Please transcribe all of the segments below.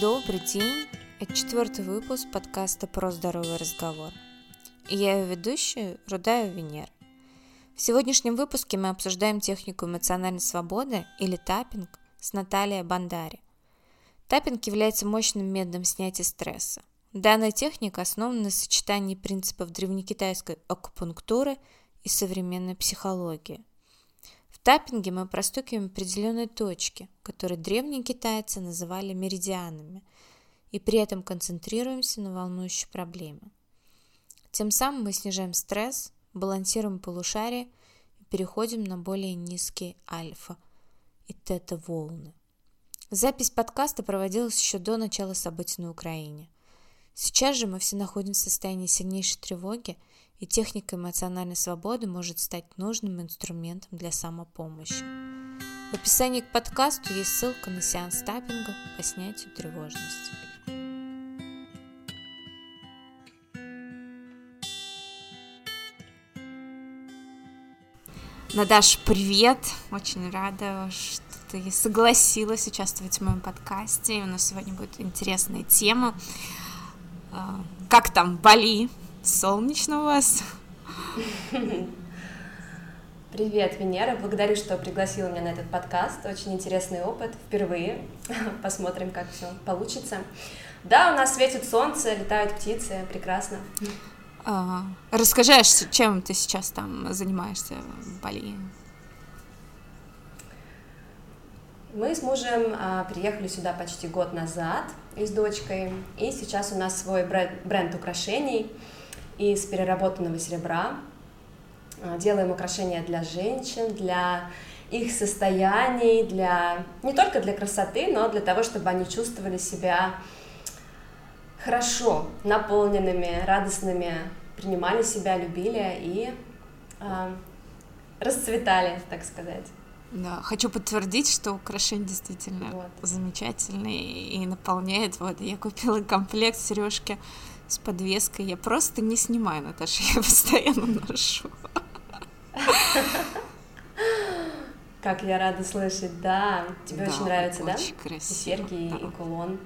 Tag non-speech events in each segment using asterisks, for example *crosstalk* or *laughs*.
Добрый день! Это четвертый выпуск подкаста «Про здоровый разговор». И я его ведущая Рудая Венера. В сегодняшнем выпуске мы обсуждаем технику эмоциональной свободы или таппинг с Натальей Бандари. Таппинг является мощным методом снятия стресса. Данная техника основана на сочетании принципов древнекитайской акупунктуры и современной психологии. В таппинге мы простукиваем определенные точки, которые древние китайцы называли меридианами, и при этом концентрируемся на волнующей проблеме. Тем самым мы снижаем стресс, балансируем полушарие и переходим на более низкие альфа и тета-волны. Запись подкаста проводилась еще до начала событий на Украине. Сейчас же мы все находимся в состоянии сильнейшей тревоги – и техника эмоциональной свободы может стать нужным инструментом для самопомощи. В описании к подкасту есть ссылка на сеанс таппинга по снятию тревожности. Надаш, привет! Очень рада, что ты согласилась участвовать в моем подкасте. У нас сегодня будет интересная тема. А, как там Бали? Солнечно у вас. Привет, Венера. Благодарю, что пригласила меня на этот подкаст. Очень интересный опыт. Впервые. *laughs* Посмотрим, как все получится. Да, у нас светит солнце, летают птицы. Прекрасно. А, расскажи, чем ты сейчас там занимаешься в Бали? Мы с мужем а, приехали сюда почти год назад и с дочкой, и сейчас у нас свой бренд, бренд украшений – из переработанного серебра. А, делаем украшения для женщин, для их состояний, для не только для красоты, но для того, чтобы они чувствовали себя хорошо, наполненными, радостными, принимали себя, любили и э, расцветали, так сказать. Да, хочу подтвердить, что украшение действительно вот. замечательное и наполняет. Вот я купила комплект сережки с подвеской. Я просто не снимаю, Наташа, я *laughs* постоянно ношу. Как я рада слышать, да. Тебе да, очень нравится, очень да? Красиво, и серьги, да. и кулон.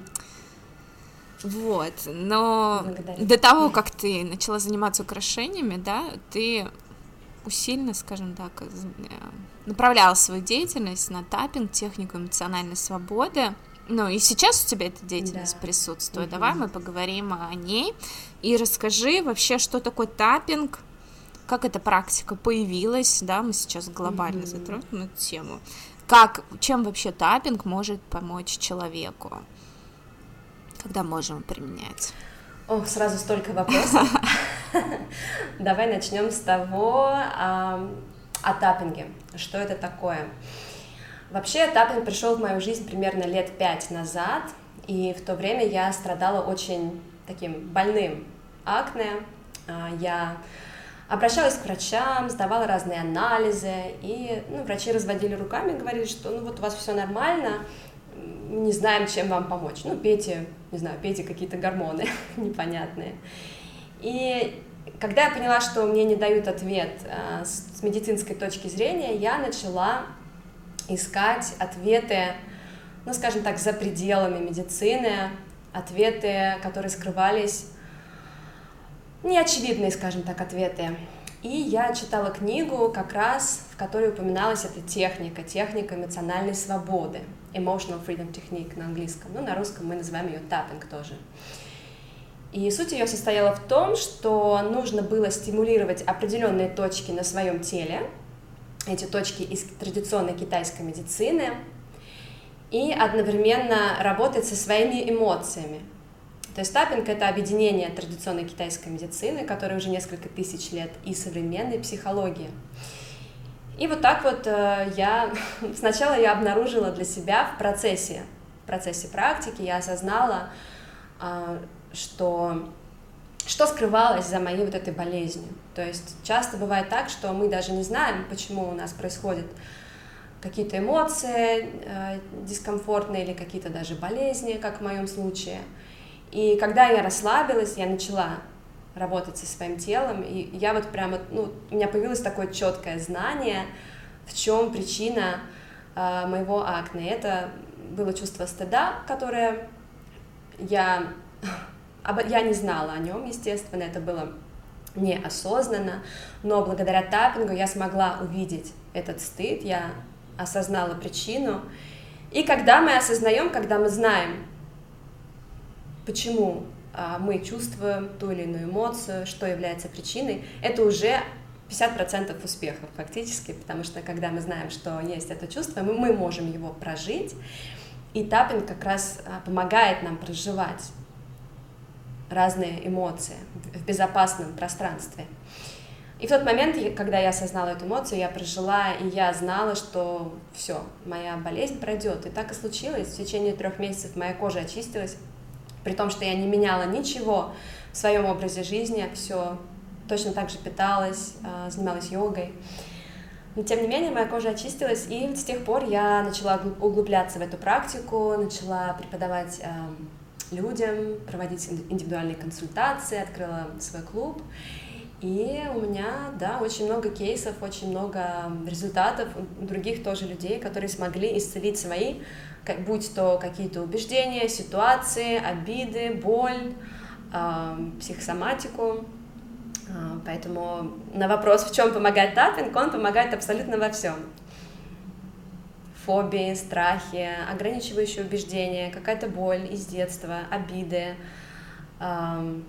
Вот, но Благодарю. до того, как ты начала заниматься украшениями, да, ты усиленно, скажем так, э, направляла свою деятельность на таппинг, технику эмоциональной свободы. Ну и сейчас у тебя эта деятельность да. присутствует. Угу. Давай мы поговорим о ней и расскажи вообще, что такое таппинг, как эта практика появилась, да, мы сейчас глобально угу. затронем эту тему. Как, чем вообще таппинг может помочь человеку? Когда можем применять? Ох, сразу столько вопросов. Давай начнем с того, о таппинге. Что это такое? Вообще таппинг пришел в мою жизнь примерно лет пять назад, и в то время я страдала очень таким больным акне. А, я обращалась к врачам, сдавала разные анализы, и ну, врачи разводили руками, говорили, что ну вот у вас все нормально, не знаем, чем вам помочь. Ну, пейте, не знаю, пейте какие-то гормоны *laughs* непонятные. И когда я поняла, что мне не дают ответ а, с медицинской точки зрения, я начала искать ответы, ну, скажем так, за пределами медицины, ответы, которые скрывались, неочевидные, скажем так, ответы. И я читала книгу, как раз в которой упоминалась эта техника, техника эмоциональной свободы, emotional freedom technique на английском, ну, на русском мы называем ее tapping тоже. И суть ее состояла в том, что нужно было стимулировать определенные точки на своем теле, эти точки из традиционной китайской медицины и одновременно работать со своими эмоциями. То есть таппинг — это объединение традиционной китайской медицины, которая уже несколько тысяч лет, и современной психологии. И вот так вот э, я... *laughs* Сначала я обнаружила для себя в процессе, в процессе практики, я осознала, э, что что скрывалось за моей вот этой болезнью. То есть часто бывает так, что мы даже не знаем, почему у нас происходят какие-то эмоции э, дискомфортные или какие-то даже болезни, как в моем случае. И когда я расслабилась, я начала работать со своим телом, и я вот прямо, ну, у меня появилось такое четкое знание, в чем причина э, моего акне. Это было чувство стыда, которое я, я не знала о нем, естественно, это было неосознанно, но благодаря таппингу я смогла увидеть этот стыд, я осознала причину. И когда мы осознаем, когда мы знаем, почему а, мы чувствуем ту или иную эмоцию, что является причиной, это уже 50% успехов фактически, потому что когда мы знаем, что есть это чувство, мы, мы можем его прожить, и таппинг как раз а, помогает нам проживать разные эмоции в безопасном пространстве. И в тот момент, когда я осознала эту эмоцию, я прожила, и я знала, что все, моя болезнь пройдет. И так и случилось. В течение трех месяцев моя кожа очистилась, при том, что я не меняла ничего в своем образе жизни, все точно так же питалась, а, занималась йогой. Но тем не менее, моя кожа очистилась, и с тех пор я начала углубляться в эту практику, начала преподавать людям, проводить индивидуальные консультации, открыла свой клуб. И у меня, да, очень много кейсов, очень много результатов у других тоже людей, которые смогли исцелить свои, будь то какие-то убеждения, ситуации, обиды, боль, психосоматику. Э, поэтому на вопрос, в чем помогает таппинг, он помогает абсолютно во всем фобии, страхи, ограничивающие убеждения, какая-то боль из детства, обиды, эм,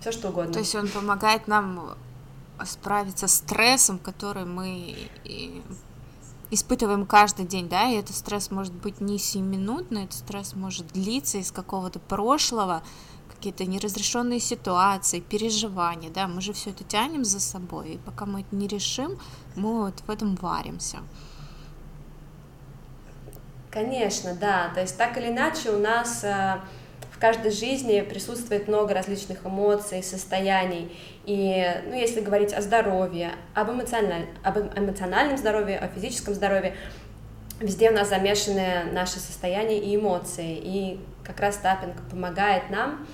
все что угодно. То есть он помогает нам справиться с стрессом, который мы испытываем каждый день, да, и этот стресс может быть не сиюминутный, этот стресс может длиться из какого-то прошлого, какие-то неразрешенные ситуации, переживания, да, мы же все это тянем за собой, и пока мы это не решим, мы вот в этом варимся. Конечно, да. То есть так или иначе у нас э, в каждой жизни присутствует много различных эмоций, состояний. И, ну, если говорить о здоровье, об, эмоциональ... об эмоциональном здоровье, о физическом здоровье, везде у нас замешаны наши состояния и эмоции. И как раз таппинг помогает нам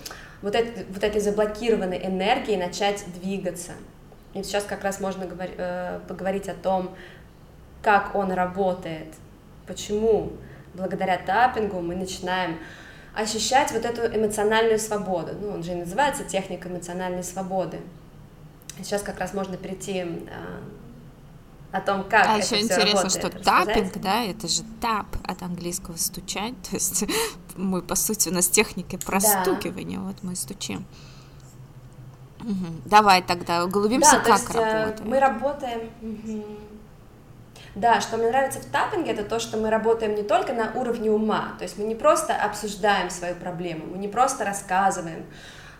вот, это, вот этой заблокированной энергией начать двигаться. И сейчас как раз можно говор... Э, поговорить о том, как он работает, почему благодаря таппингу мы начинаем ощущать вот эту эмоциональную свободу. Ну, он же и называется техника эмоциональной свободы. Сейчас как раз можно перейти а, о том, как а это еще интересно, что таппинг, да, это же тап от английского стучать, *laughs* то есть мы, по сути, у нас техника простукивания, да. вот мы стучим. Угу. Давай тогда углубимся, да, как есть, э, работает. Мы работаем. Угу. Да, что мне нравится в таппинге, это то, что мы работаем не только на уровне ума, то есть мы не просто обсуждаем свою проблему, мы не просто рассказываем,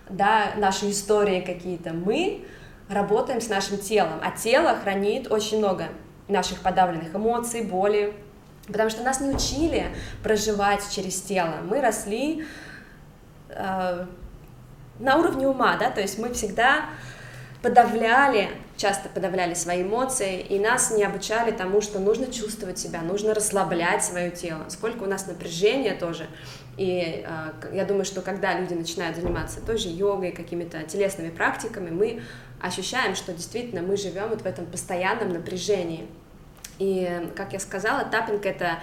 да, наши истории какие-то, мы работаем с нашим телом, а тело хранит очень много наших подавленных эмоций, боли, потому что нас не учили проживать через тело, мы росли э, на уровне ума, да, то есть мы всегда подавляли, часто подавляли свои эмоции, и нас не обучали тому, что нужно чувствовать себя, нужно расслаблять свое тело, сколько у нас напряжения тоже. И э, я думаю, что когда люди начинают заниматься тоже йогой, какими-то телесными практиками, мы ощущаем, что действительно мы живем вот в этом постоянном напряжении. И, как я сказала, таппинг — это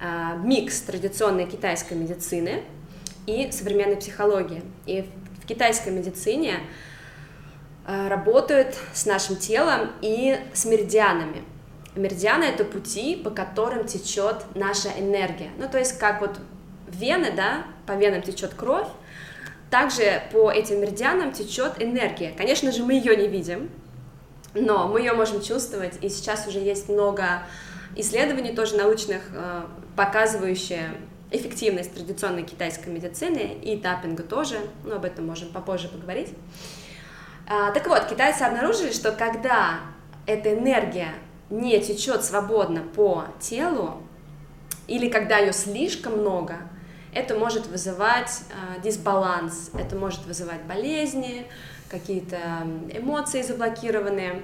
э, микс традиционной китайской медицины и современной психологии. И в китайской медицине Э, работают с нашим телом и с меридианами. Меридианы — это пути, по которым течет наша энергия. Ну, то есть, как вот вены, да, по венам течет кровь, также по этим меридианам течет энергия. Конечно же, мы ее не видим, но мы ее можем чувствовать, и сейчас уже есть много исследований тоже научных, э, показывающие эффективность традиционной китайской медицины и таппинга тоже, но об этом можем попозже поговорить. А, так вот, китайцы обнаружили, что когда эта энергия не течет свободно по телу, или когда ее слишком много, это может вызывать э, дисбаланс, это может вызывать болезни, какие-то эмоции заблокированные.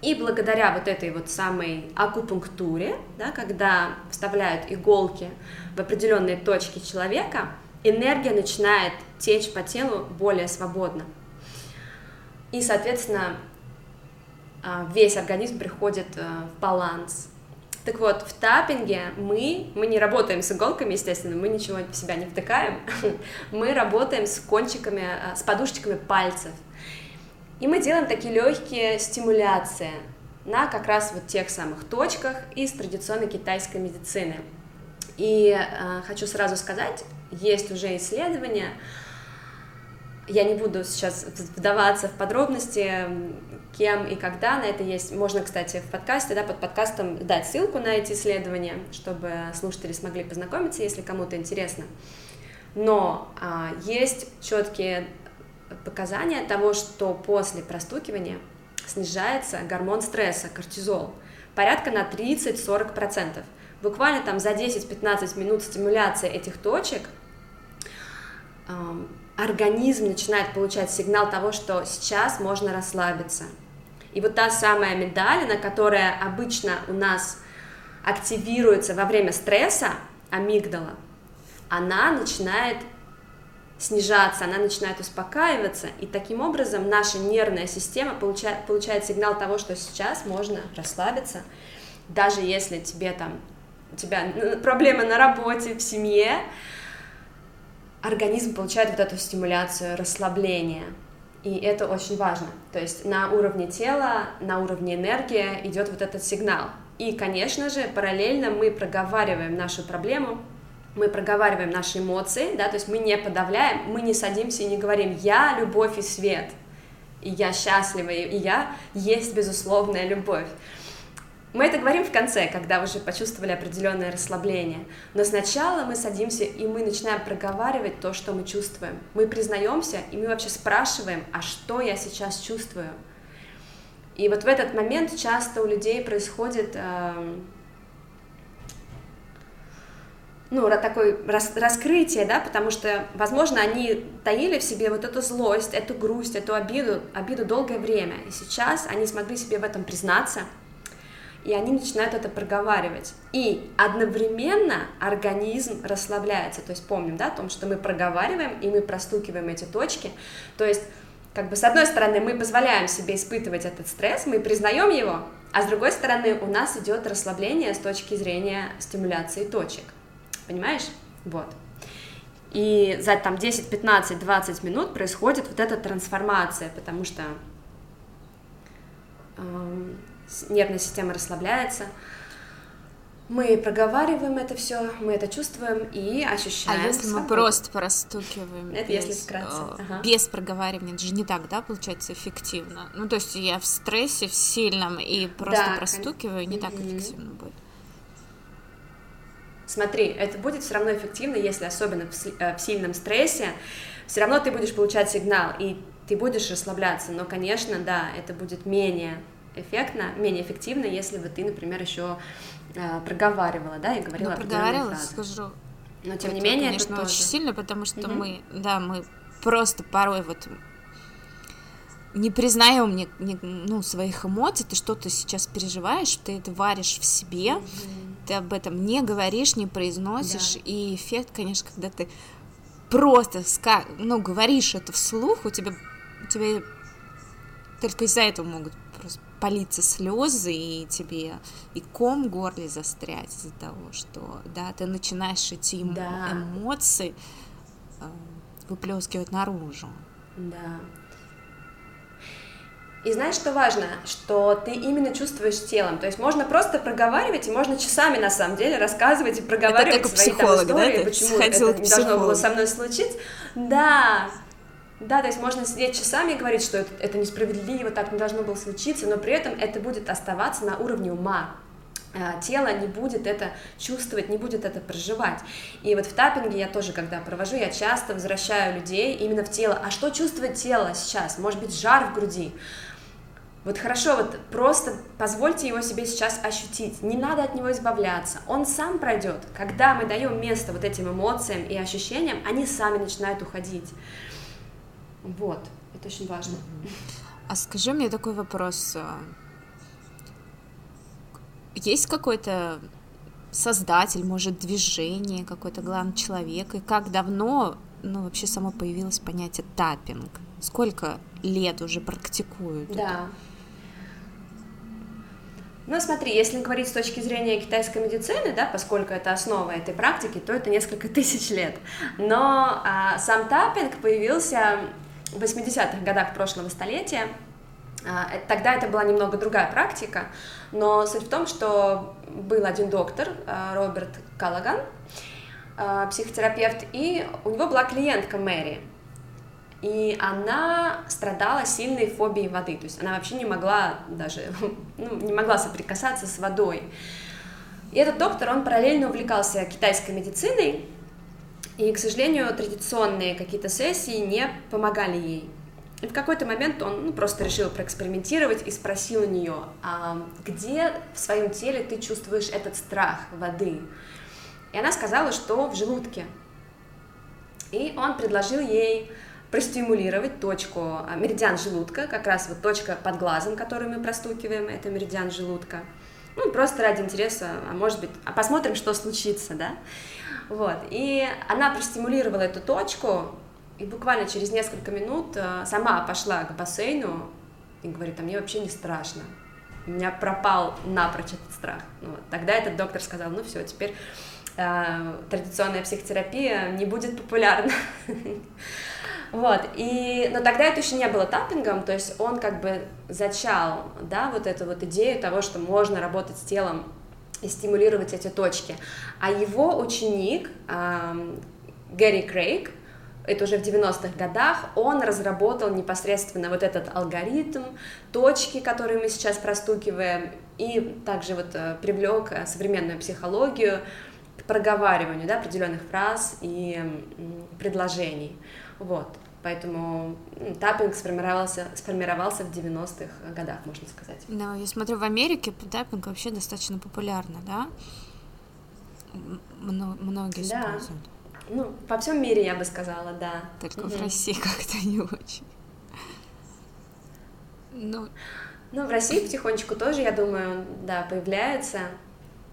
И благодаря вот этой вот самой акупунктуре, да, когда вставляют иголки в определенные точки человека, энергия начинает течь по телу более свободно и, соответственно, а, весь организм приходит э, в баланс. Так вот, в таппинге мы, мы не работаем с иголками, естественно, мы ничего в себя не втыкаем, *laughs* мы работаем с кончиками, а, с подушечками пальцев. И мы делаем такие легкие стимуляции на как раз вот тех самых точках из традиционной китайской медицины. И э, хочу сразу сказать, есть уже исследования, я не буду сейчас вдаваться в подробности, кем и когда на это есть. Можно, кстати, в подкасте, да, под подкастом дать ссылку на эти исследования, чтобы слушатели смогли познакомиться, если кому-то интересно. Но а, есть четкие показания того, что после простукивания снижается гормон стресса, кортизол, порядка на 30-40%. Буквально там за 10-15 минут стимуляции этих точек организм начинает получать сигнал того, что сейчас можно расслабиться. И вот та самая медалина, которая обычно у нас активируется во время стресса, амигдала, она начинает снижаться, она начинает успокаиваться, и таким образом наша нервная система получает, получает сигнал того, что сейчас можно расслабиться, даже если тебе там, у тебя проблемы на работе, в семье, организм получает вот эту стимуляцию, расслабление. И это очень важно. То есть на уровне тела, на уровне энергии идет вот этот сигнал. И, конечно же, параллельно мы проговариваем нашу проблему, мы проговариваем наши эмоции, да, то есть мы не подавляем, мы не садимся и не говорим «я любовь и свет», и «я счастлива», и «я есть безусловная любовь». Мы это говорим в конце, когда уже почувствовали определенное расслабление. Но сначала мы садимся и мы начинаем проговаривать то, что мы чувствуем. Мы признаемся и мы вообще спрашиваем, а что я сейчас чувствую? И вот в этот момент часто у людей происходит э, ну, такое рас, раскрытие, да, потому что, возможно, они таили в себе вот эту злость, эту грусть, эту обиду, обиду долгое время, и сейчас они смогли себе в этом признаться, и они начинают это проговаривать. И одновременно организм расслабляется. То есть помним, да, о том, что мы проговариваем и мы простукиваем эти точки. То есть как бы с одной стороны мы позволяем себе испытывать этот стресс, мы признаем его, а с другой стороны у нас идет расслабление с точки зрения стимуляции точек. Понимаешь? Вот. И за там 10, 15, 20 минут происходит вот эта трансформация, потому что эм, нервная система расслабляется, мы проговариваем это все, мы это чувствуем и ощущаем. А если свободу. мы просто простукиваем? Это без, если вкратце. Э, ага. Без проговаривания, это же не так, да, получается эффективно. Ну, то есть я в стрессе, в сильном, и просто да, простукиваю, не mm-hmm. так эффективно будет. Смотри, это будет все равно эффективно, если особенно в, э, в сильном стрессе, все равно ты будешь получать сигнал, и ты будешь расслабляться, но, конечно, да, это будет менее эффектно, менее эффективно, если бы ты, например, еще э, проговаривала, да, и говорила ну, проговаривала, скажу. Но тем это, не менее, конечно, это очень сильно, потому что угу. мы, да, мы просто порой вот не признаем ни, ни, ну, своих эмоций, ты что-то сейчас переживаешь, ты это варишь в себе, угу. ты об этом не говоришь, не произносишь, да. и эффект, конечно, когда ты просто ну, говоришь это вслух, у тебя, у тебя только из-за этого могут просто политься слезы, и тебе и ком в горле застрять из-за того, что, да, ты начинаешь эти да. эмоции э, выплескивать наружу. Да. И знаешь, что важно? Что ты именно чувствуешь телом. То есть можно просто проговаривать, и можно часами, на самом деле, рассказывать и проговаривать это свои там, истории, да? почему это не должно было со мной случиться. Да, да, то есть можно сидеть часами и говорить, что это, это несправедливо, так не должно было случиться, но при этом это будет оставаться на уровне ума. А, тело не будет это чувствовать, не будет это проживать. И вот в таппинге я тоже, когда провожу, я часто возвращаю людей именно в тело. А что чувствует тело сейчас? Может быть, жар в груди? Вот хорошо, вот просто позвольте его себе сейчас ощутить. Не надо от него избавляться. Он сам пройдет. Когда мы даем место вот этим эмоциям и ощущениям, они сами начинают уходить. Вот, это очень важно. А скажи мне такой вопрос. А, есть какой-то создатель, может, движение, какой-то главный человек, и как давно, ну, вообще само появилось понятие таппинг? Сколько лет уже практикуют? Да. Ну, смотри, если говорить с точки зрения китайской медицины, да, поскольку это основа этой практики, то это несколько *laughs* тысяч лет. Но а, сам таппинг появился в 80-х годах прошлого столетия. А, э, тогда это была немного другая практика, но суть в том, что был один доктор, а, Роберт Каллаган, а, психотерапевт, и у него была клиентка Мэри, и она страдала сильной фобией воды, то есть она вообще не могла даже, *laughs* ну, не могла соприкасаться с водой. И этот доктор, он параллельно увлекался китайской медициной, и, к сожалению, традиционные какие-то сессии не помогали ей. И в какой-то момент он ну, просто решил проэкспериментировать и спросил у нее, а где в своем теле ты чувствуешь этот страх воды? И она сказала, что в желудке. И он предложил ей простимулировать точку а, меридиан желудка, как раз вот точка под глазом, которую мы простукиваем, это меридиан желудка. Ну, просто ради интереса, а может быть, а посмотрим, что случится, да? Вот, и она простимулировала эту точку, и буквально через несколько минут а, сама пошла к бассейну и говорит, а мне вообще не страшно. У меня пропал напрочь этот страх. Ну, вот. Тогда этот доктор сказал, ну все, теперь э, традиционная психотерапия не будет популярна. *laughs* Вот, и, но тогда это еще не было таппингом, то есть он как бы зачал, да, вот эту вот идею того, что можно работать с телом и стимулировать эти точки. А его ученик Гэри Крейг, это уже в 90-х годах, он разработал непосредственно вот этот алгоритм, точки, которые мы сейчас простукиваем, и также вот э, привлек э, современную психологию к проговариванию да, определенных фраз и предложений. Вот. Поэтому таппинг сформировался, сформировался в 90-х годах, можно сказать. Да, я смотрю, в Америке таппинг вообще достаточно популярно, да? Мно- многие да. используют. Ну, во всем мире, я бы сказала, да. Только угу. в России *laughs* как-то не очень. Ну... ну, в России потихонечку тоже, я думаю, да, появляется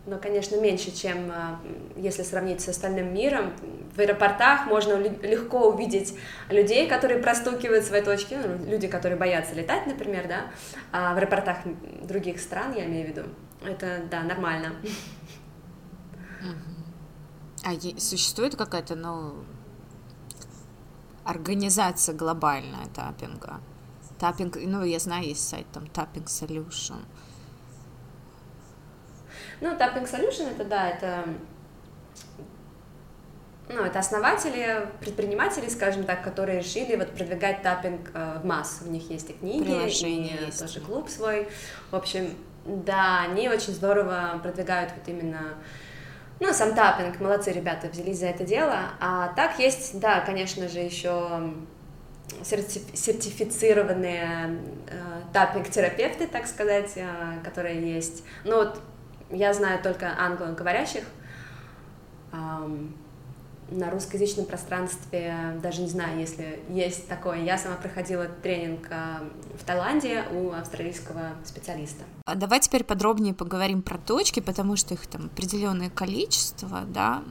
но, конечно, меньше, чем а, если сравнить с остальным миром. В аэропортах можно легко увидеть людей, которые простукивают свои точки, ну, люди, которые боятся летать, например, да, а в аэропортах других стран, я имею в виду. Это, да, нормально. А существует какая-то, ну, организация глобальная таппинга? Таппинг, ну, я знаю, есть сайт там Tapping Solution. Ну, Tapping Solution это, да, это ну, это основатели, предприниматели, скажем так, которые решили вот продвигать таппинг э, в массу. У них есть и книги, Приложение и есть. тоже клуб свой. В общем, да, они очень здорово продвигают вот именно ну, сам таппинг, молодцы ребята, взялись за это дело. А так есть, да, конечно же, еще сертифицированные э, таппинг-терапевты, так сказать, э, которые есть. Ну, вот я знаю только англоговорящих. На русскоязычном пространстве даже не знаю, если есть такое. Я сама проходила тренинг в Таиланде у австралийского специалиста. А давай теперь подробнее поговорим про точки, потому что их там определенное количество, да,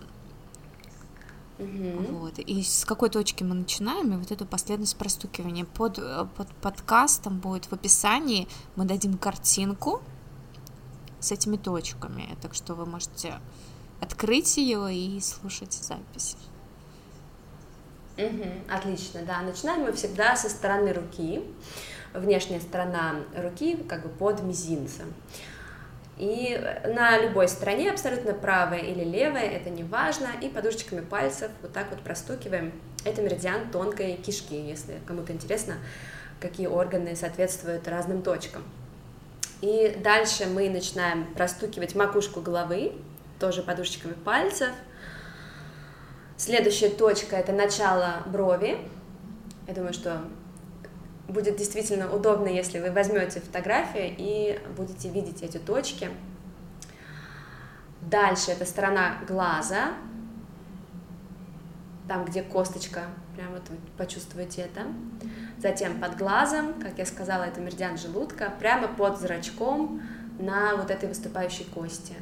Угу. Вот. И с какой точки мы начинаем, и вот эту последовательность простукивания. Под, под подкастом будет в описании, мы дадим картинку, с этими точками, так что вы можете открыть ее и слушать запись. Угу, отлично, да. Начинаем мы всегда со стороны руки. Внешняя сторона руки как бы под мизинцем. И на любой стороне, абсолютно правая или левая, это не важно, и подушечками пальцев вот так вот простукиваем. Это меридиан тонкой кишки, если кому-то интересно, какие органы соответствуют разным точкам. И дальше мы начинаем простукивать макушку головы, тоже подушечками пальцев. Следующая точка – это начало брови. Я думаю, что будет действительно удобно, если вы возьмете фотографию и будете видеть эти точки. Дальше это сторона глаза, там, где косточка, прямо вот вы это. Затем под глазом, как я сказала, это меридиан желудка, прямо под зрачком на вот этой выступающей кости.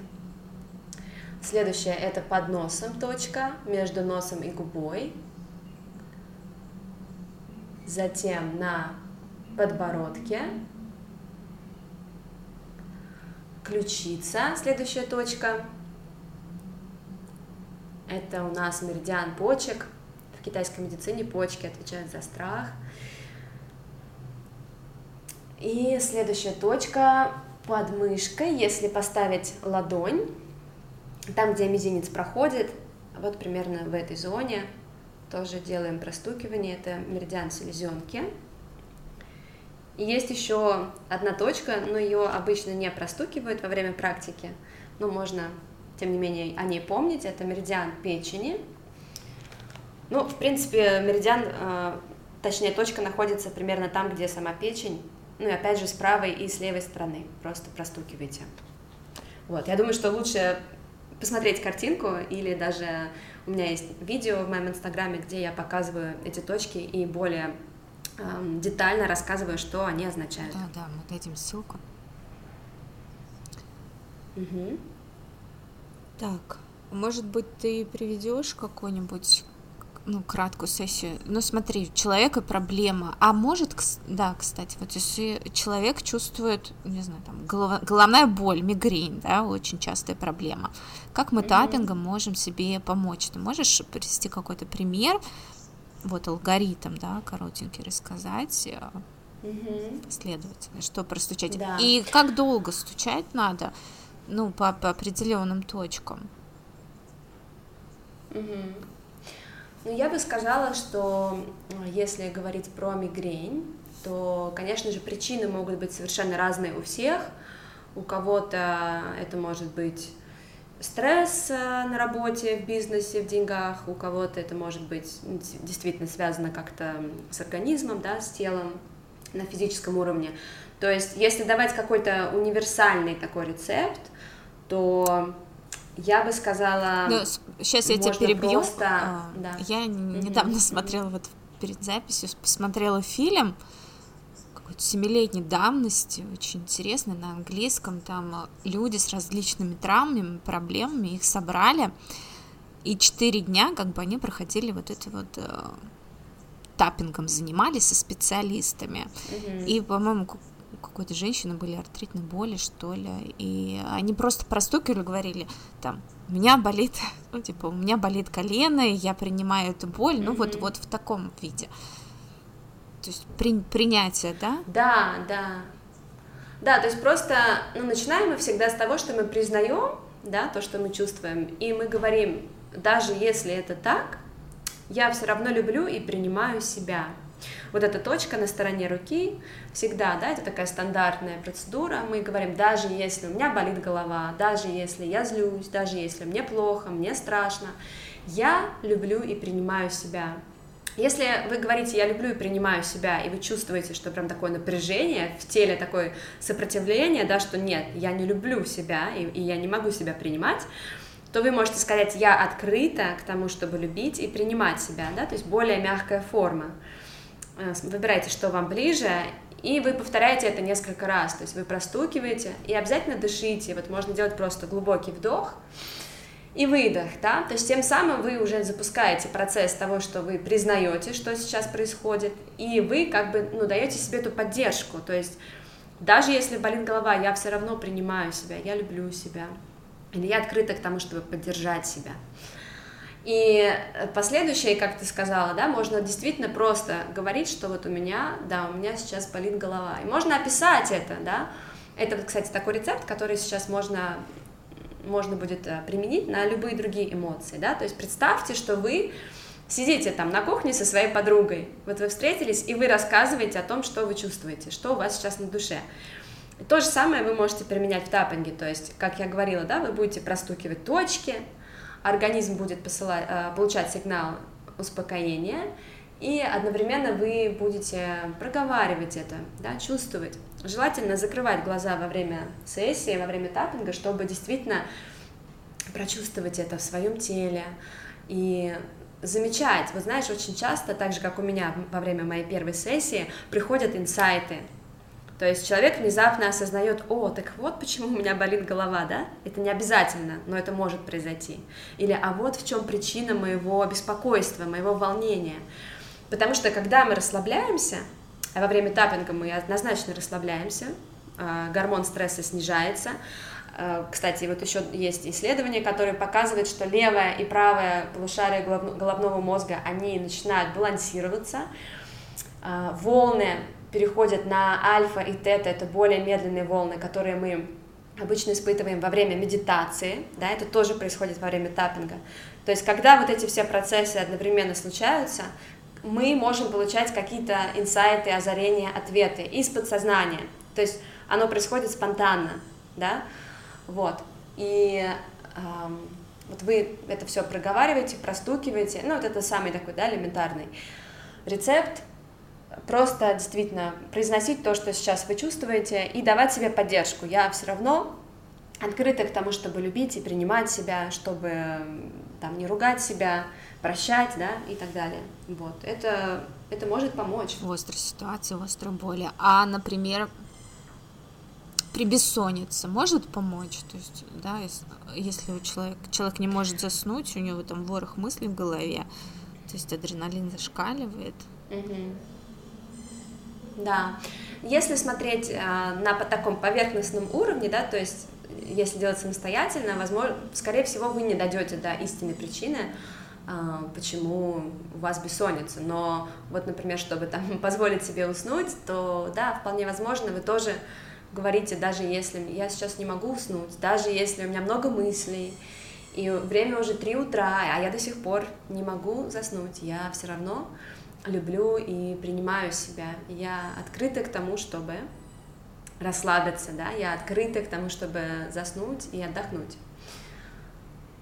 Следующее это под носом точка, между носом и губой. Затем на подбородке, ключица, следующая точка. Это у нас меридиан почек. В китайской медицине почки отвечают за страх. И следующая точка под мышкой, если поставить ладонь, там, где мизинец проходит, вот примерно в этой зоне, тоже делаем простукивание, это меридиан селезенки. И есть еще одна точка, но ее обычно не простукивают во время практики, но можно, тем не менее, о ней помнить, это меридиан печени. Ну, в принципе, меридиан, э, точнее, точка находится примерно там, где сама печень, ну и опять же с правой и с левой стороны, просто простукивайте. Вот, я думаю, что лучше посмотреть картинку или даже у меня есть видео в моем инстаграме, где я показываю эти точки и более эм, детально рассказываю, что они означают. Да, да, мы дадим ссылку. Угу. Так, может быть, ты приведешь какой-нибудь ну, краткую сессию. Ну, смотри, у человека проблема. А может, да, кстати, вот если человек чувствует, не знаю, там, голова, головная боль, мигрень, да, очень частая проблема, как мы mm-hmm. таппингом можем себе помочь? Ты можешь привести какой-то пример, вот алгоритм, да, коротенький рассказать, mm-hmm. последовательно, что простучать. Да. И как долго стучать надо, ну, по, по определенным точкам. Угу. Ну, я бы сказала, что если говорить про мигрень, то, конечно же, причины могут быть совершенно разные у всех. У кого-то это может быть стресс э, на работе, в бизнесе, в деньгах, у кого-то это может быть действительно связано как-то с организмом, да, с телом на физическом уровне. То есть, если давать какой-то универсальный такой рецепт, то я бы сказала... Ну, сейчас я тебя перебью. Просто... А, да. Я недавно mm-hmm. смотрела вот перед записью, посмотрела фильм какой-то семилетней давности, очень интересный, на английском, там а, люди с различными травмами, проблемами, их собрали, и четыре дня как бы они проходили вот это вот э, таппингом занимались со специалистами. Mm-hmm. И, по-моему, какой-то женщины были артритные боли, что ли, и они просто простукивали, говорили, там, у меня болит, *laughs* ну, типа, у меня болит колено, и я принимаю эту боль, mm-hmm. ну, вот, вот в таком виде. То есть при, принятие, да? Да, да. Да, то есть просто, ну, начинаем мы всегда с того, что мы признаем, да, то, что мы чувствуем, и мы говорим, даже если это так, я все равно люблю и принимаю себя. Вот эта точка на стороне руки всегда, да, это такая стандартная процедура. Мы говорим, даже если у меня болит голова, даже если я злюсь, даже если мне плохо, мне страшно, я люблю и принимаю себя. Если вы говорите, я люблю и принимаю себя, и вы чувствуете, что прям такое напряжение в теле, такое сопротивление, да, что нет, я не люблю себя, и, и я не могу себя принимать, то вы можете сказать, я открыта к тому, чтобы любить и принимать себя, да, то есть более мягкая форма. Э, выбирайте, что вам ближе, и вы повторяете это несколько раз, то есть вы простукиваете и обязательно дышите, вот можно делать просто глубокий вдох и выдох, да, то есть тем самым вы уже запускаете процесс того, что вы признаете, что сейчас происходит, и вы как бы, ну, даете себе эту поддержку, то есть даже если болит голова, я все равно принимаю себя, я люблю себя, или я открыта к тому, чтобы поддержать себя. И последующее, как ты сказала, да, можно действительно просто говорить, что вот у меня, да, у меня сейчас болит голова. И можно описать это, да. Это, кстати, такой рецепт, который сейчас можно, можно будет э, применить на любые другие эмоции, да. То есть представьте, что вы сидите там на кухне со своей подругой, вот вы встретились, и вы рассказываете о том, что вы чувствуете, что у вас сейчас на душе. То же самое вы можете применять в таппинге, то есть, как я говорила, да, вы будете простукивать точки, организм будет посылать, э, получать сигнал успокоения, и одновременно вы будете проговаривать это, да, чувствовать. Желательно закрывать глаза во время сессии, во время таппинга, чтобы действительно прочувствовать это в своем теле и замечать. Вот знаешь, очень часто, так же, как у меня во время моей первой сессии, приходят инсайты, то есть человек внезапно осознает, о, так вот почему у меня болит голова, да? Это не обязательно, но это может произойти. Или, а вот в чем причина моего беспокойства, моего волнения. Потому что когда мы расслабляемся, а во время таппинга мы однозначно расслабляемся, э, гормон стресса снижается. Э, кстати, вот еще есть исследования, которые показывают, что левое и правое полушарие головного мозга, они начинают балансироваться, э, волны переходят на альфа и тета, это более медленные волны, которые мы обычно испытываем во время медитации, да, это тоже происходит во время таппинга. То есть, когда вот эти все процессы одновременно случаются, мы можем получать какие-то инсайты, озарения, ответы из подсознания. То есть, оно происходит спонтанно, да, вот. И эм, вот вы это все проговариваете, простукиваете, ну, вот это самый такой, да, элементарный рецепт, просто действительно произносить то, что сейчас вы чувствуете, и давать себе поддержку. Я все равно открыта к тому, чтобы любить и принимать себя, чтобы там не ругать себя, прощать, да, и так далее. Вот, это, это может помочь. В острой ситуации, в острой боли. А, например, при бессоннице может помочь? То есть, да, если, если у человека, человек не может заснуть, у него там ворох мыслей в голове, то есть адреналин зашкаливает. Угу. Да. Если смотреть э, на по таком поверхностном уровне, да, то есть если делать самостоятельно, возможно, скорее всего, вы не дойдете до истинной причины, э, почему у вас бессонница. Но вот, например, чтобы там *laughs* позволить себе уснуть, то да, вполне возможно, вы тоже говорите, даже если я сейчас не могу уснуть, даже если у меня много мыслей, и время уже 3 утра, а я до сих пор не могу заснуть, я все равно люблю и принимаю себя. Я открыта к тому, чтобы расслабиться, да, я открыта к тому, чтобы заснуть и отдохнуть.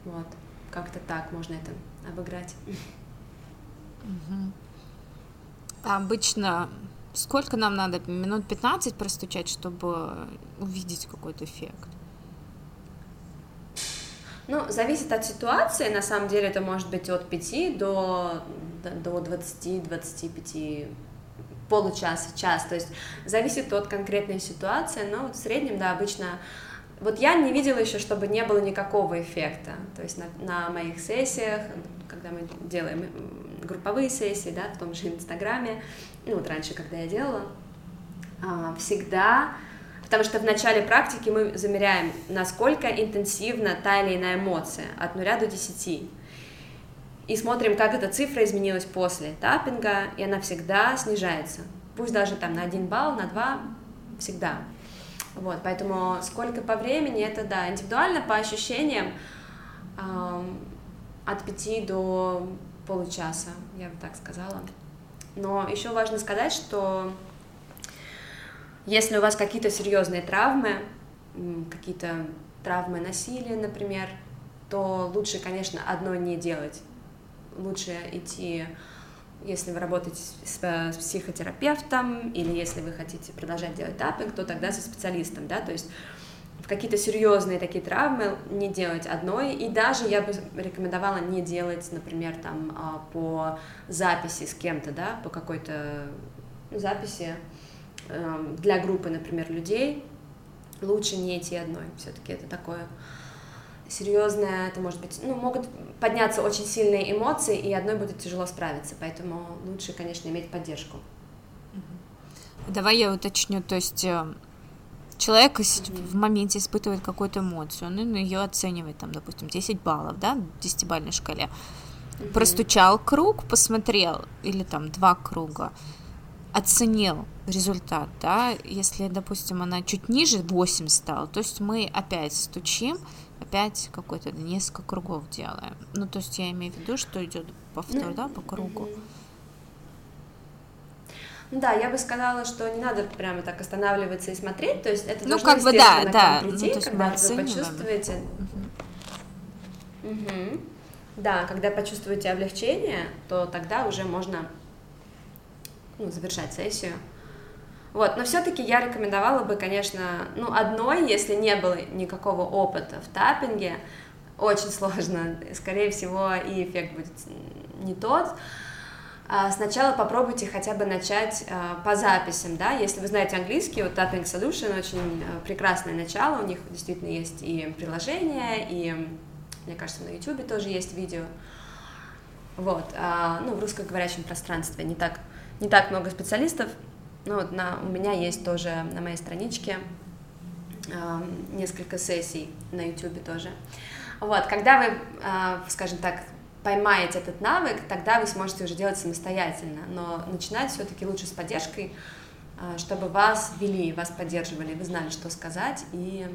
Вот, как-то так можно это обыграть. Угу. обычно сколько нам надо? Минут 15 простучать, чтобы увидеть какой-то эффект? Ну, зависит от ситуации, на самом деле это может быть от 5 до, до 20-25 получаса, час, то есть зависит от конкретной ситуации, но в среднем, да, обычно, вот я не видела еще, чтобы не было никакого эффекта, то есть на, на моих сессиях, когда мы делаем групповые сессии, да, в том же Инстаграме, ну вот раньше, когда я делала, а, всегда Потому что в начале практики мы замеряем, насколько интенсивна та или иная эмоция от 0 до 10. И смотрим, как эта цифра изменилась после таппинга, и она всегда снижается. Пусть даже там на 1 балл, на 2, всегда. Вот, поэтому сколько по времени, это, да, индивидуально, по ощущениям, эм, от 5 до получаса, я бы так сказала. Но еще важно сказать, что если у вас какие-то серьезные травмы, какие-то травмы насилия, например, то лучше, конечно, одно не делать. Лучше идти, если вы работаете с, с психотерапевтом или если вы хотите продолжать делать таппинг, то тогда со специалистом, да, то есть какие-то серьезные такие травмы не делать одной, и даже я бы рекомендовала не делать, например, там а, по записи с кем-то, да, по какой-то записи, Эм, для группы, например, людей лучше не идти одной. Все-таки это такое серьезное, это может быть, ну, могут подняться очень сильные эмоции, и одной будет тяжело справиться, поэтому лучше, конечно, иметь поддержку. Давай я уточню, то есть э, человек mm-hmm. в моменте испытывает какую-то эмоцию, он ее оценивает, там, допустим, 10 баллов, да, в 10-бальной шкале, mm-hmm. простучал круг, посмотрел, или там два круга, оценил результат, да, если, допустим, она чуть ниже 8 стала, то есть мы опять стучим, опять какой-то несколько кругов делаем. Ну, то есть я имею в виду, что идет повтор, ну, да, по кругу. Да, я бы сказала, что не надо прямо так останавливаться и смотреть, то есть это ну, как бы, да, да. прийти, ну, когда вы почувствуете. Угу. Угу. Да, когда почувствуете облегчение, то тогда уже можно ну, завершать сессию. Вот, но все-таки я рекомендовала бы, конечно, ну, одной, если не было никакого опыта в таппинге, очень *laughs* сложно, скорее всего, и эффект будет не тот. А сначала попробуйте хотя бы начать а, по записям, да, если вы знаете английский, вот Tapping Solution очень а, прекрасное начало, у них действительно есть и приложение, и, мне кажется, на YouTube тоже есть видео, вот, ну, в русскоговорящем пространстве не так не так много специалистов. Ну, вот на, у меня есть тоже на моей страничке несколько сессий на YouTube тоже. Вот, когда вы, а, скажем так, поймаете этот навык, тогда вы сможете уже делать самостоятельно, но начинать все-таки лучше с поддержкой, а, чтобы вас вели, вас поддерживали, вы знали, что сказать и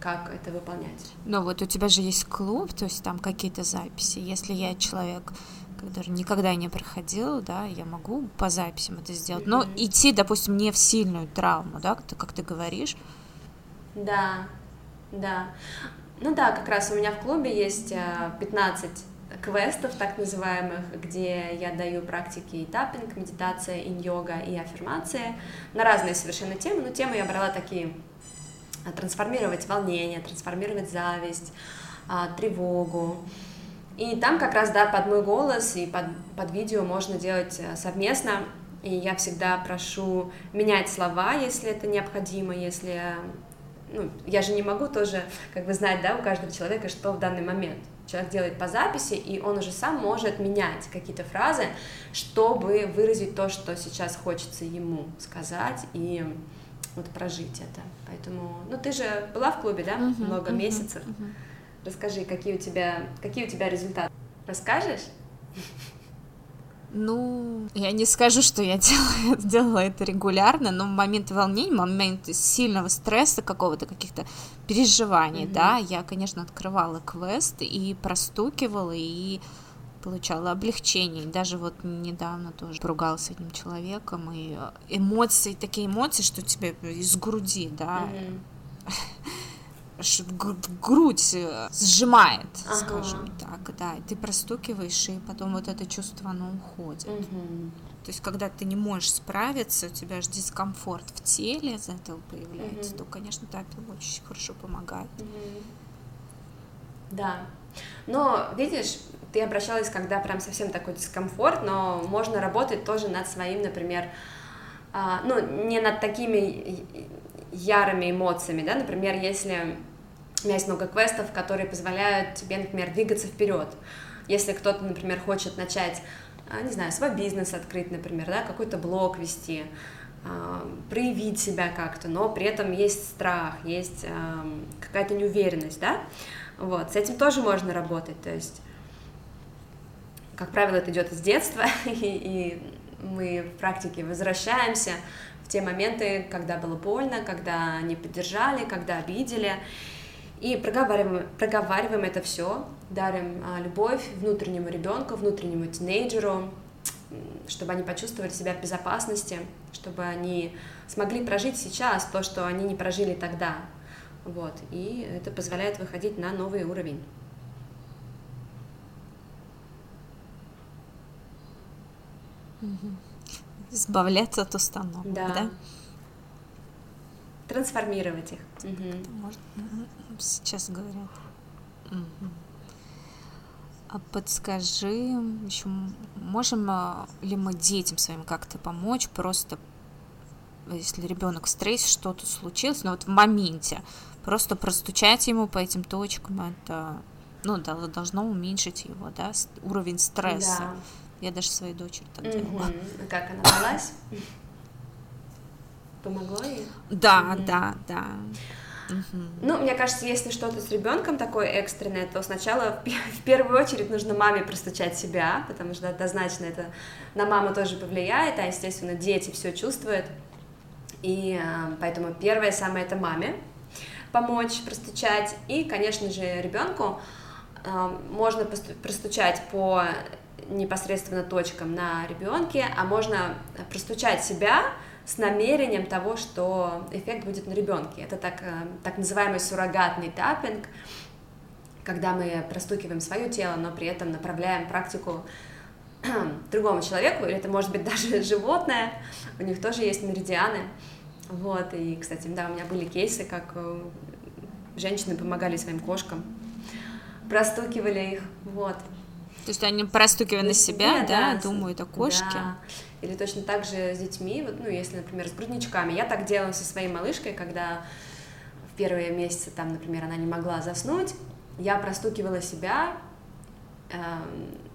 как это выполнять. Но вот у тебя же есть клуб, то есть там какие-то записи. Если я человек, который никогда не проходил, да, я могу по записям это сделать. Но mm-hmm. идти, допустим, не в сильную травму, да, как ты говоришь. Да, да. Ну да, как раз у меня в клубе есть 15 э, квестов, так называемых, где я даю практики и таппинг, медитация, инь-йога и аффирмация на разные совершенно темы, но темы я брала такие э, трансформировать волнение, трансформировать зависть, а, тревогу. И там как раз, да, под мой голос и под, под видео можно делать э, совместно. И я всегда прошу менять слова, если это необходимо, если ну, я же не могу тоже как бы знать, да, у каждого человека, что в данный момент. Человек делает по записи, и он уже сам может менять какие-то фразы, чтобы выразить то, что сейчас хочется ему сказать и вот прожить это. Поэтому, ну ты же была в клубе, да, uh-huh, много uh-huh, месяцев. Uh-huh. Расскажи, какие у тебя, какие у тебя результаты? Расскажешь? Ну, я не скажу, что я *laughs* делала, делала это регулярно, но в момент волнения, в момент сильного стресса какого-то, каких-то переживаний, mm-hmm. да, я, конечно, открывала квест и простукивала, и получала облегчение. И даже вот недавно тоже поругалась с этим человеком, и эмоции, такие эмоции, что тебе из груди, да, mm-hmm *laughs* грудь э, сжимает, ага. скажем так, да, и ты простукиваешь, и потом вот это чувство, оно уходит. Угу. То есть, когда ты не можешь справиться, у тебя же дискомфорт в теле из этого появляется, угу. то, конечно, таппинг очень хорошо помогает. Угу. Да. Но, видишь, ты обращалась, когда прям совсем такой дискомфорт, но можно работать тоже над своим, например, а, ну, не над такими ярыми эмоциями, да, например, если у меня есть много квестов, которые позволяют тебе, например, двигаться вперед. Если кто-то, например, хочет начать, а, не знаю, свой бизнес открыть, например, да, какой-то блог вести, а, проявить себя как-то, но при этом есть страх, есть какая-то неуверенность, да, вот, с этим тоже можно работать, то есть, как правило, это идет из детства, *laughs* и, и мы в практике возвращаемся в те моменты, когда было больно, когда не поддержали, когда обидели, и проговариваем, проговариваем это все, дарим а, любовь внутреннему ребенку, внутреннему тинейджеру, чтобы они почувствовали себя в безопасности, чтобы они смогли прожить сейчас то, что они не прожили тогда. Вот. И это позволяет выходить на новый уровень. Избавляться от установок, да? да? Трансформировать их. Угу. Может, сейчас говорят. Угу. А подскажи, еще можем а, ли мы детям своим как-то помочь, просто если ребенок в стрессе, что-то случилось, но вот в моменте, просто простучать ему по этим точкам, это ну, должно уменьшить его, да, уровень стресса. Да. Я даже своей дочери так угу. делала. А как она далась? Помогло ей? Да, угу. да, да. Угу. Ну, мне кажется, если что-то с ребенком такое экстренное, то сначала в первую очередь нужно маме простучать себя, потому что однозначно это на маму тоже повлияет, а, естественно, дети все чувствуют. И э, поэтому первое самое это маме помочь простучать. И, конечно же, ребенку э, можно простучать по непосредственно точкам на ребенке, а можно простучать себя с намерением того, что эффект будет на ребенке. Это так, э, так называемый суррогатный таппинг, когда мы простукиваем свое тело, но при этом направляем практику другому человеку, или это может быть *laughs* даже животное, у них тоже есть меридианы. Вот, и, кстати, да, у меня были кейсы, как э, женщины помогали своим кошкам, простукивали их, вот. То есть они простукивая на себя, да, да, думают о кошке. Да. Или точно так же с детьми, вот, ну, если, например, с грудничками. Я так делала со своей малышкой, когда в первые месяцы, там, например, она не могла заснуть, я простукивала себя, э,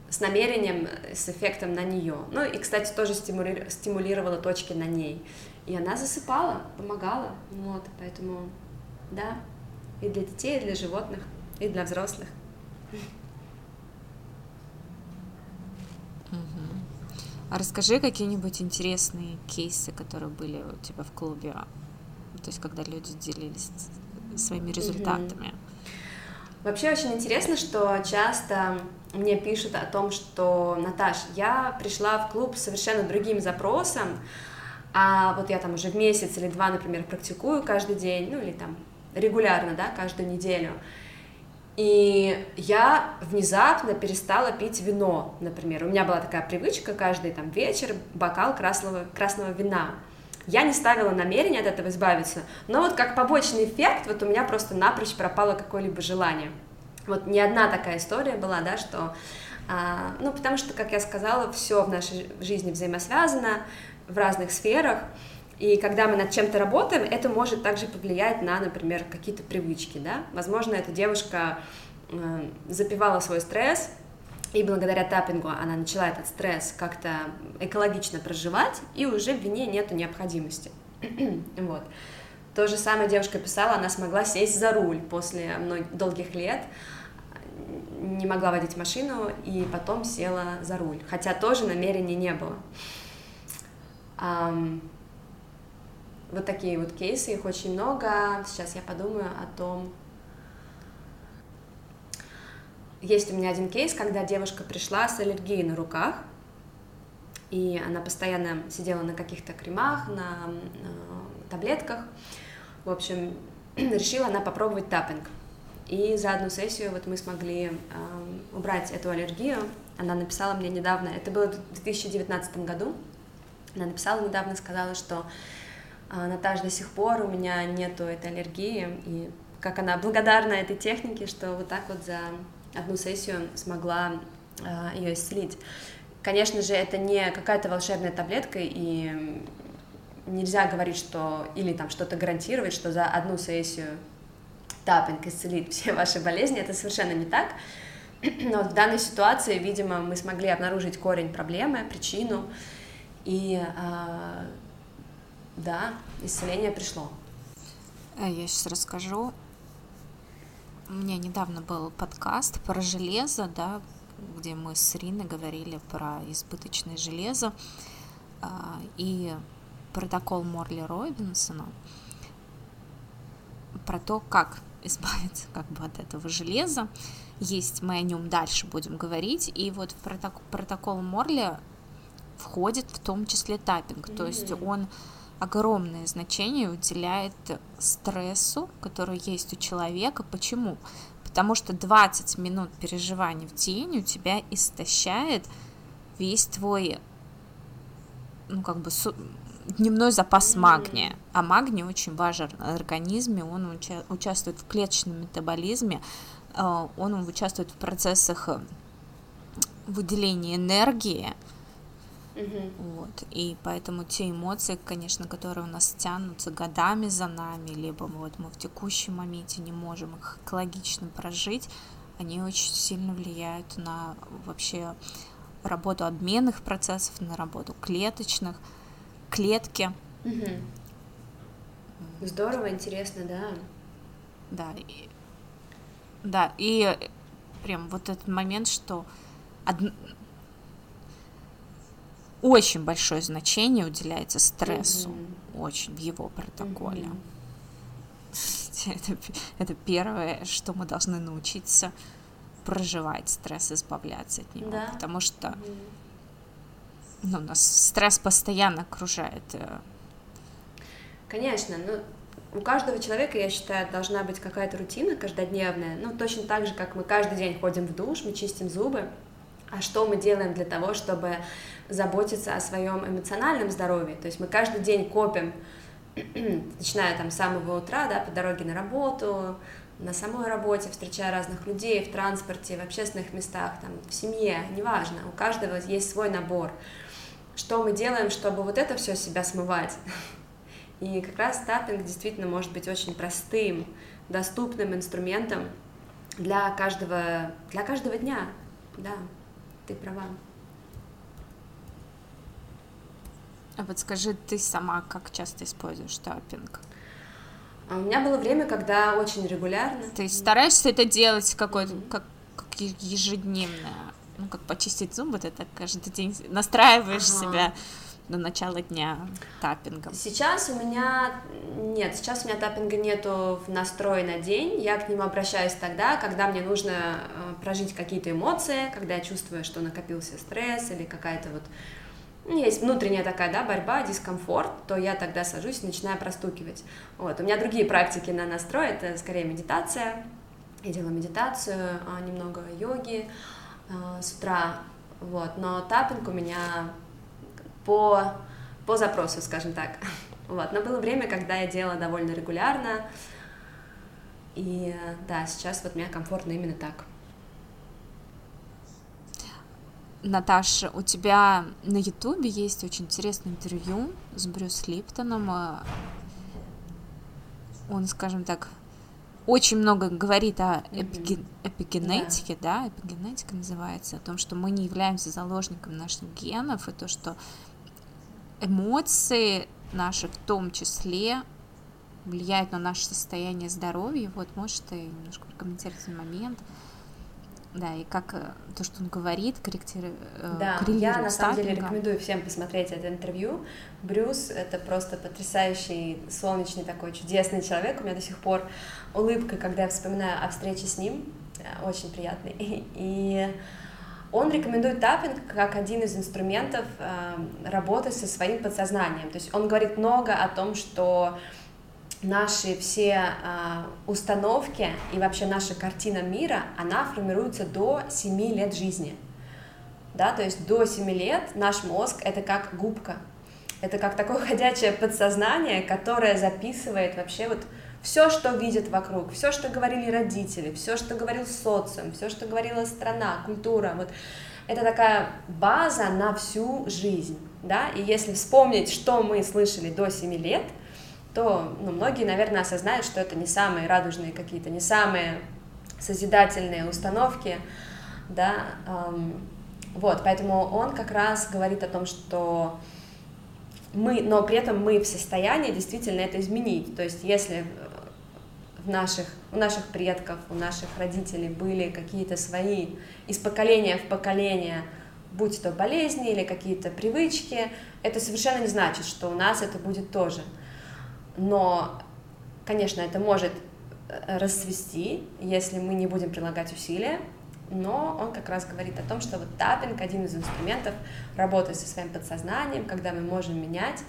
с намерением, с эффектом на нее. Ну и, кстати, тоже стимули... стимулировала точки на ней. И она засыпала, помогала. Вот, поэтому, да, и для детей, и для животных, и для взрослых. А расскажи какие-нибудь интересные кейсы, которые были у тебя в клубе, то есть когда люди делились своими результатами. Вообще очень интересно, что часто мне пишут о том, что, Наташ, я пришла в клуб с совершенно другим запросом, а вот я там уже в месяц или два, например, практикую каждый день, ну или там регулярно, да, каждую неделю, и я внезапно перестала пить вино, например. У меня была такая привычка каждый там вечер бокал красного, красного вина. Я не ставила намерения от этого избавиться, но вот как побочный эффект, вот у меня просто напрочь пропало какое-либо желание. Вот не одна такая история была, да, что, а, ну, потому что, как я сказала, все в нашей жизни взаимосвязано в разных сферах, и когда мы над чем-то работаем, это может также повлиять на, например, какие-то привычки, да. Возможно, эта девушка э, запивала свой стресс, и благодаря таппингу она начала этот стресс как-то экологично проживать, и уже в вине нету необходимости. *clears throat* вот. То же самое девушка писала, она смогла сесть за руль после многих, долгих лет, не могла водить машину, и потом села за руль, хотя тоже намерения не было. Um, вот такие вот кейсы, их очень много. Сейчас я подумаю о том, Есть у меня один кейс, когда девушка пришла с аллергией на руках, и она постоянно сидела на каких-то кремах, на, на таблетках. В общем, *clears throat* решила она попробовать таппинг. И за одну сессию вот мы смогли э, убрать эту аллергию. Она написала мне недавно, это было в 2019 году, она написала недавно, сказала, что э, Наташа, до сих пор у меня нету этой аллергии, и как она благодарна этой технике, что вот так вот за одну сессию смогла э, ее исцелить. Конечно же, это не какая-то волшебная таблетка, и нельзя говорить, что или там что-то гарантировать, что за одну сессию таппинг исцелит все ваши болезни, это совершенно не так. Но в данной ситуации, видимо, мы смогли обнаружить корень проблемы, причину, и э, да, исцеление пришло. А я сейчас расскажу у меня недавно был подкаст про железо, да, где мы с Риной говорили про избыточное железо а, и протокол Морли Робинсона, про то, как избавиться как бы от этого железа. Есть, мы о нем дальше будем говорить. И вот в протокол, протокол Морли входит в том числе таппинг. Mm-hmm. То есть он огромное значение уделяет стрессу, который есть у человека. Почему? Потому что 20 минут переживаний в день у тебя истощает весь твой, ну, как бы, дневной запас магния. А магний очень важен в организме, он уча- участвует в клеточном метаболизме, э, он участвует в процессах выделения энергии, Угу. Вот. И поэтому те эмоции, конечно, которые у нас тянутся годами за нами, либо вот мы в текущем моменте не можем их экологично прожить, они очень сильно влияют на вообще работу обменных процессов, на работу клеточных, клетки. Угу. Здорово, интересно, да. Да, и, да, и прям вот этот момент, что од очень большое значение уделяется стрессу, mm-hmm. очень в его протоколе. Mm-hmm. Это, это первое, что мы должны научиться проживать стресс, избавляться от него, да. потому что mm-hmm. ну, нас стресс постоянно окружает. Э. Конечно, ну у каждого человека, я считаю, должна быть какая-то рутина каждодневная. Ну, точно так же, как мы каждый день ходим в душ, мы чистим зубы. А что мы делаем для того, чтобы заботиться о своем эмоциональном здоровье. То есть мы каждый день копим, *clears throat* начиная там с самого утра, да, по дороге на работу, на самой работе, встречая разных людей в транспорте, в общественных местах, там, в семье, неважно, у каждого есть свой набор. Что мы делаем, чтобы вот это все себя смывать? И как раз таппинг действительно может быть очень простым, доступным инструментом для каждого, для каждого дня, да. Ты права. А вот скажи, ты сама как часто используешь таппинг? А у меня было время, когда очень регулярно. Ты стараешься это делать какое-то, mm-hmm. как, как ежедневное, ну, как почистить зубы, ты так каждый день настраиваешь ага. себя до начала дня таппингом? Сейчас у меня нет, сейчас у меня таппинга нету в настрой на день. Я к нему обращаюсь тогда, когда мне нужно э, прожить какие-то эмоции, когда я чувствую, что накопился стресс или какая-то вот есть внутренняя такая, да, борьба, дискомфорт, то я тогда сажусь и начинаю простукивать. Вот. У меня другие практики на настрой, это скорее медитация. Я делаю медитацию, а, немного йоги а, с утра, вот. Но таппинг у меня по, по запросу, скажем так. *laughs* Вот. Но было время, когда я делала довольно регулярно, и да, сейчас вот мне комфортно именно так. Наташа, у тебя на Ютубе есть очень интересное интервью с Брюс Липтоном. Он, скажем так, очень много говорит о эпиген... эпигенетике, да. да, эпигенетика называется, о том, что мы не являемся заложником наших генов, и то, что эмоции наши в том числе влияют на наше состояние здоровья. Вот, может, ты немножко прокомментировать этот момент. Да, и как э, то, что он говорит, корректирует. Э, да, я на самом деле рекомендую всем посмотреть это интервью. Брюс — это просто потрясающий, солнечный такой, чудесный человек. У меня до сих пор улыбка, когда я вспоминаю о встрече с ним, э, очень приятный. *laughs* И он рекомендует таппинг как один из инструментов работы со своим подсознанием. То есть он говорит много о том, что наши все э, установки и вообще наша картина мира, она формируется до 7 лет жизни. Да, то есть до 7 лет наш мозг это как губка, это как такое ходячее подсознание, которое записывает вообще вот все, что видит вокруг, все, что говорили родители, все, что говорил социум, все, что говорила страна, культура, вот это такая база на всю жизнь, да, и если вспомнить, что мы слышали до 7 лет, то ну, многие, наверное, осознают, что это не самые радужные какие-то, не самые созидательные установки, да, эм, вот, поэтому он как раз говорит о том, что мы, но при этом мы в состоянии действительно это изменить, то есть если в наших, у наших предков, у наших родителей были какие-то свои из поколения в поколение, будь то болезни или какие-то привычки, это совершенно не значит, что у нас это будет тоже. Но, конечно, это может э, расцвести, если мы не будем прилагать усилия, но он как раз говорит о том, что вот таппинг один из инструментов работы со своим подсознанием, когда мы можем менять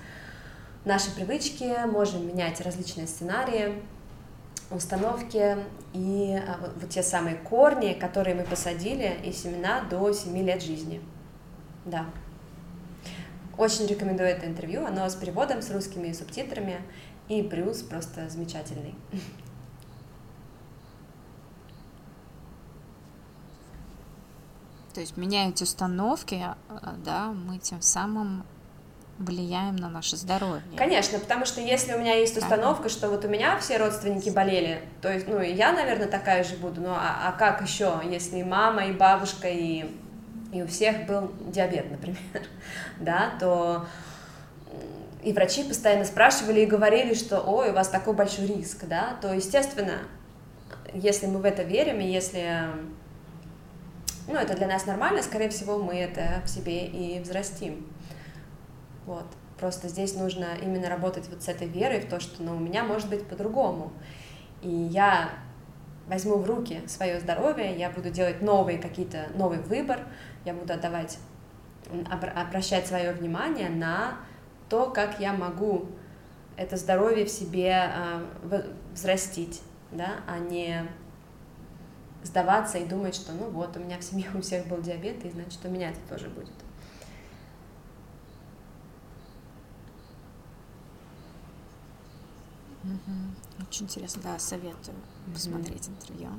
наши привычки, можем менять различные сценарии, установки и а, вот, те самые корни, которые мы посадили и семена до 7 лет жизни. Да. Очень рекомендую это интервью, оно с переводом, с русскими субтитрами, и Брюс просто замечательный. То есть меняя эти установки, а, да, мы тем самым влияем на наше здоровье. Конечно, потому что если у меня есть установка, что вот у меня все родственники болели, то есть, ну, и я, наверное, такая же буду, ну, а, а как еще, если и мама, и бабушка, и, и у всех был диабет, например, *laughs* да, то и врачи постоянно спрашивали и говорили, что ой, у вас такой большой риск, да, то, естественно, если мы в это верим, и если ну, это для нас нормально, скорее всего, мы это в себе и взрастим. Вот. Просто здесь нужно именно работать вот с этой верой в то, что ну, у меня может быть по-другому. И я возьму в руки свое здоровье, я буду делать новые какие-то, новый выбор, я буду отдавать, обращать свое внимание на то, как я могу это здоровье в себе а, взрастить, да, а не сдаваться и думать, что ну вот, у меня в семье *laughs* у всех был диабет, и значит, у меня это тоже будет. Очень интересно, да, советую посмотреть mm-hmm. интервью.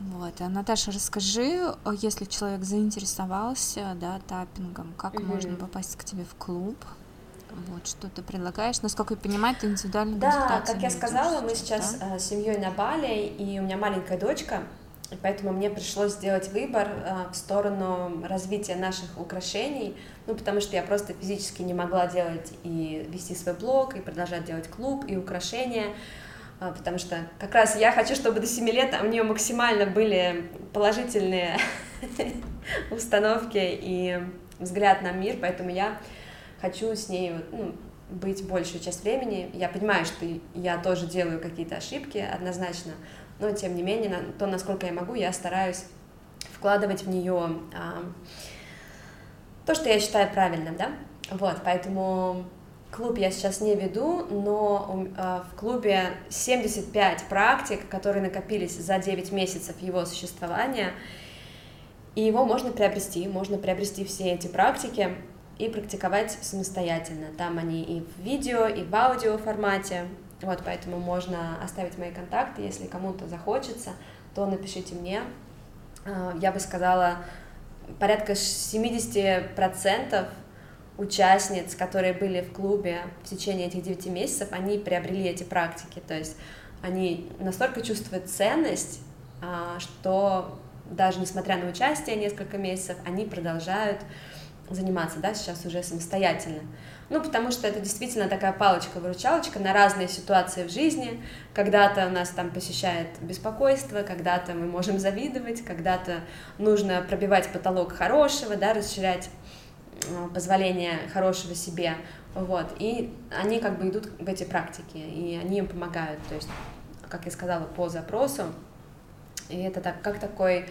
Вот, а Наташа, расскажи, если человек заинтересовался, да, таппингом, как угу. можно попасть к тебе в клуб? Вот, что ты предлагаешь? Насколько я понимаю, ты индивидуально Да, как я сказала, мы сейчас да? Э, с семьей на Бали, и у меня маленькая дочка, поэтому мне пришлось сделать выбор в сторону развития наших украшений, ну, потому что я просто физически не могла делать и вести свой блог, и продолжать делать клуб, и украшения, потому что как раз я хочу, чтобы до 7 лет у нее максимально были положительные *laughs* установки и взгляд на мир, поэтому я хочу с ней ну, быть большую часть времени. Я понимаю, что я тоже делаю какие-то ошибки однозначно, но тем не менее, то, насколько я могу, я стараюсь вкладывать в нее а, то, что я считаю правильным, да. Вот, поэтому клуб я сейчас не веду, но а, в клубе 75 практик, которые накопились за 9 месяцев его существования, и его можно приобрести, можно приобрести все эти практики и практиковать самостоятельно. Там они и в видео, и в аудио формате. Вот, поэтому можно оставить мои контакты, если кому-то захочется, то напишите мне. А, я бы сказала, порядка 70% участниц, которые были в клубе в течение этих 9 месяцев, они приобрели эти практики. То есть они настолько чувствуют ценность, а, что даже несмотря на участие несколько месяцев, они продолжают заниматься, да, сейчас уже самостоятельно. Ну, потому что это действительно такая палочка-выручалочка на разные ситуации в жизни. Когда-то у нас там посещает беспокойство, когда-то мы можем завидовать, когда-то нужно пробивать потолок хорошего, да, расширять э, позволение хорошего себе, вот, и они как бы идут в эти практики, и они им помогают, то есть, как я сказала, по запросу, и это так, как такой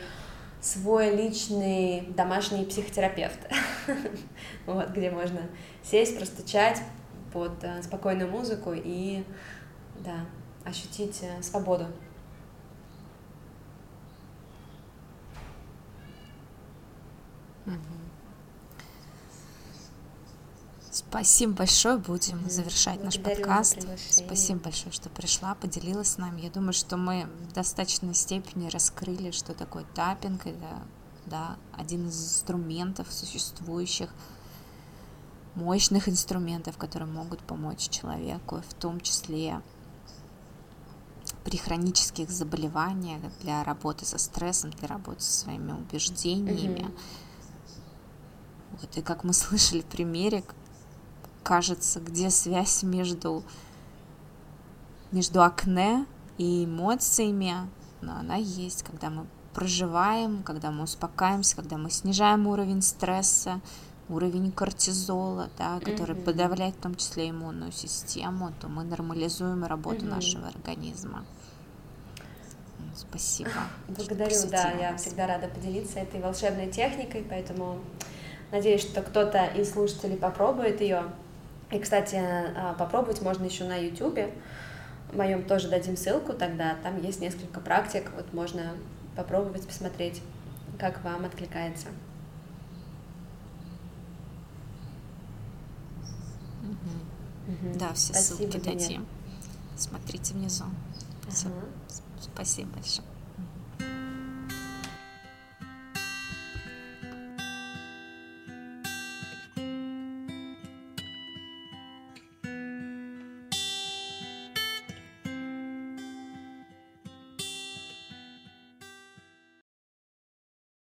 свой личный домашний психотерапевт, *laughs* вот, где можно сесть, простучать под э, спокойную музыку и, да, ощутить э, свободу. Mm-hmm. Спасибо большое. Будем завершать наш подкаст. Спасибо большое, что пришла, поделилась с нами. Я думаю, что мы в достаточной степени раскрыли, что такое таппинг. Это да, один из инструментов существующих, мощных инструментов, которые могут помочь человеку, в том числе при хронических заболеваниях, для работы со стрессом, для работы со своими убеждениями. Mm-hmm. Вот, и как мы *laughs* слышали в примере, кажется, где связь между, между акне и эмоциями, но она есть, когда мы проживаем, когда мы успокаиваемся, когда мы снижаем уровень стресса, уровень кортизола, да, который mm-hmm. подавляет в том числе иммунную систему, то мы нормализуем работу mm-hmm. нашего организма. Спасибо. Благодарю, да, я всегда рада поделиться этой волшебной техникой, поэтому надеюсь, что кто-то из слушателей попробует ее. И, кстати, а, попробовать можно еще на YouTube. моем тоже дадим ссылку тогда. Там есть несколько практик. Вот можно попробовать посмотреть, как вам откликается. Угу. Угу. Да, все Спасибо, ссылки дадим. Смотрите внизу. Все. Спасибо большое.